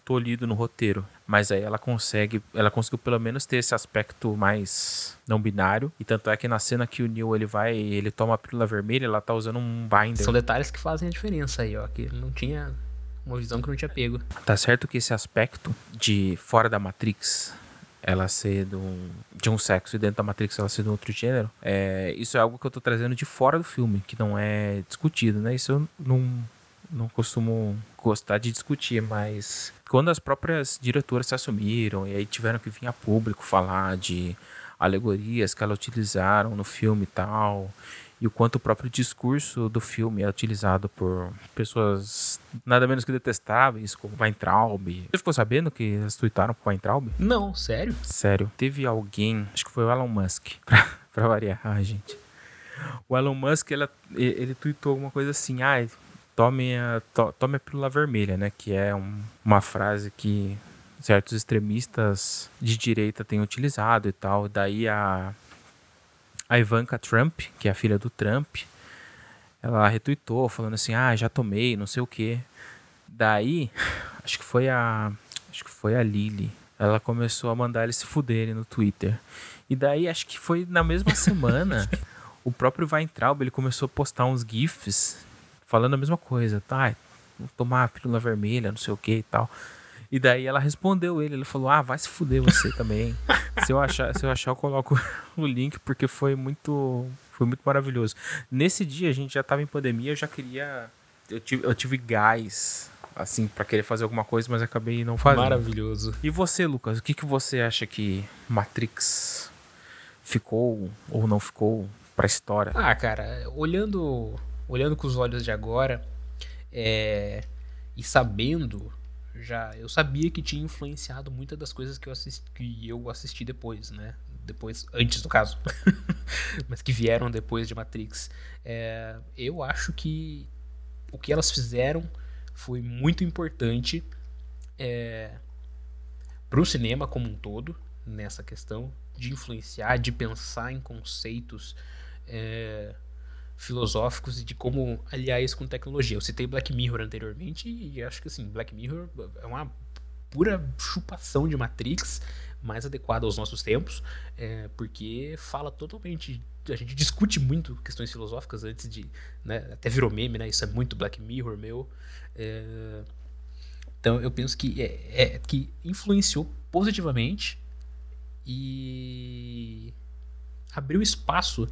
tolhido no roteiro. Mas aí ela consegue, ela conseguiu pelo menos ter esse aspecto mais não binário. E tanto é que na cena que o Neil ele vai, ele toma a pílula vermelha, ela tá usando um binder. São detalhes que fazem a diferença aí, ó. Que não tinha uma visão que não tinha pego. Tá certo que esse aspecto de fora da Matrix ela ser de um, de um sexo e dentro da Matrix ela ser de um outro gênero, é, isso é algo que eu tô trazendo de fora do filme, que não é discutido, né? Isso eu não, não costumo gostar de discutir, mas quando as próprias diretoras se assumiram e aí tiveram que vir a público falar de alegorias que elas utilizaram no filme e tal, e o quanto o próprio discurso do filme é utilizado por pessoas nada menos que detestáveis, como Weintraub. Você ficou sabendo que eles tweetaram pro Weintraub? Não, sério? Sério. Teve alguém, acho que foi o Elon Musk, pra, pra variar. Gente. O Elon Musk, ele, ele tweetou alguma coisa assim, ah, tome a, to, tome a pílula vermelha, né? Que é um, uma frase que certos extremistas de direita têm utilizado e tal. Daí a a Ivanka Trump, que é a filha do Trump, ela retuitou falando assim: "Ah, já tomei, não sei o quê". Daí, acho que foi a acho que foi a Lily. Ela começou a mandar ele se fuderem no Twitter. E daí, acho que foi na mesma semana, o próprio Weintraub, ele começou a postar uns gifs falando a mesma coisa, tá? Tomar a pílula vermelha, não sei o que e tal. E daí ela respondeu ele, ele falou: "Ah, vai se fuder você também". se eu achar, se eu achar eu coloco o link porque foi muito foi muito maravilhoso. Nesse dia a gente já tava em pandemia, eu já queria eu tive, eu tive gás assim para querer fazer alguma coisa, mas acabei não fazendo. Maravilhoso. E você, Lucas, o que que você acha que Matrix ficou ou não ficou para a história? Ah, cara, olhando olhando com os olhos de agora, é, e sabendo já eu sabia que tinha influenciado muitas das coisas que eu assisti, que eu assisti depois, né? Depois, antes do caso, mas que vieram depois de Matrix. É, eu acho que o que elas fizeram foi muito importante é, para o cinema como um todo nessa questão de influenciar, de pensar em conceitos é, filosóficos e de como aliar isso com tecnologia. Eu citei Black Mirror anteriormente e acho que assim, Black Mirror é uma pura chupação de Matrix, mais adequada aos nossos tempos, é, porque fala totalmente. A gente discute muito questões filosóficas antes de. Né, até virou meme, né? Isso é muito Black Mirror, meu. É, então eu penso que, é, é, que influenciou positivamente e abriu espaço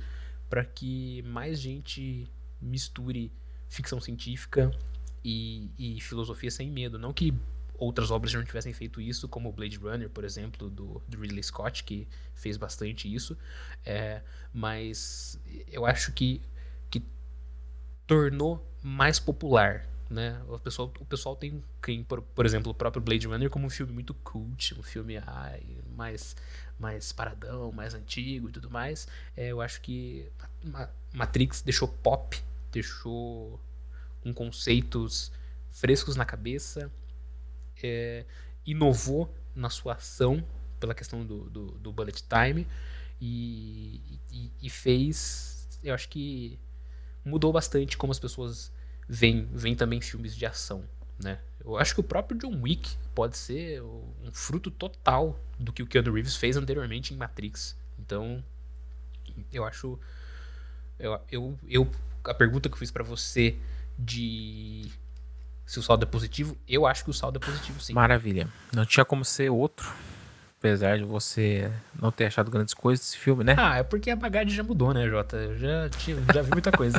para que mais gente misture ficção científica e, e, filosofia sem medo. Não que outras obras já não tivessem feito isso, como Blade Runner, por exemplo, do, do Ridley Scott, que fez bastante isso. É, mas eu acho que, que tornou mais popular. Né? O, pessoal, o pessoal tem, tem por, por exemplo, o próprio Blade Runner como um filme muito cult, um filme ai, mais mais paradão, mais antigo e tudo mais. É, eu acho que Matrix deixou pop, deixou com conceitos frescos na cabeça, é, inovou na sua ação pela questão do, do, do bullet time e, e, e, fez, eu acho que mudou bastante como as pessoas veem, veem também filmes de ação, né? Eu acho que o próprio John Wick pode ser um fruto total do que o Keanu Reeves fez anteriormente em Matrix. Então, eu acho. Eu, eu, eu a pergunta que eu fiz para você de se o saldo é positivo, eu acho que o saldo é positivo, sim. Maravilha. Não tinha como ser outro. Apesar de você não ter achado grandes coisas desse filme, né? Ah, é porque a bagagem já mudou, né, Jota? Eu já, tinha, já vi muita coisa.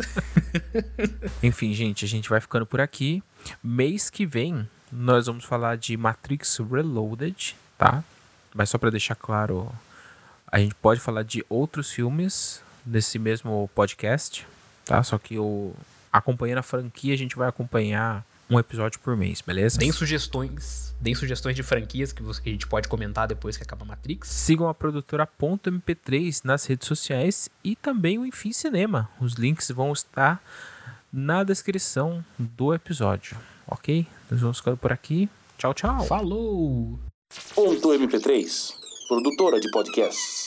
Enfim, gente, a gente vai ficando por aqui. Mês que vem, nós vamos falar de Matrix Reloaded, tá? Mas só para deixar claro, a gente pode falar de outros filmes nesse mesmo podcast, tá? Só que o acompanhando a franquia, a gente vai acompanhar um episódio por mês, beleza? Tem sugestões, deem sugestões de franquias que, você, que a gente pode comentar depois que acaba Matrix. Sigam a produtora .mp3 nas redes sociais e também o Enfim Cinema. Os links vão estar na descrição do episódio, ok? Nós vamos ficando por aqui. Tchau, tchau. Falou! Ponto MP3, produtora de podcasts.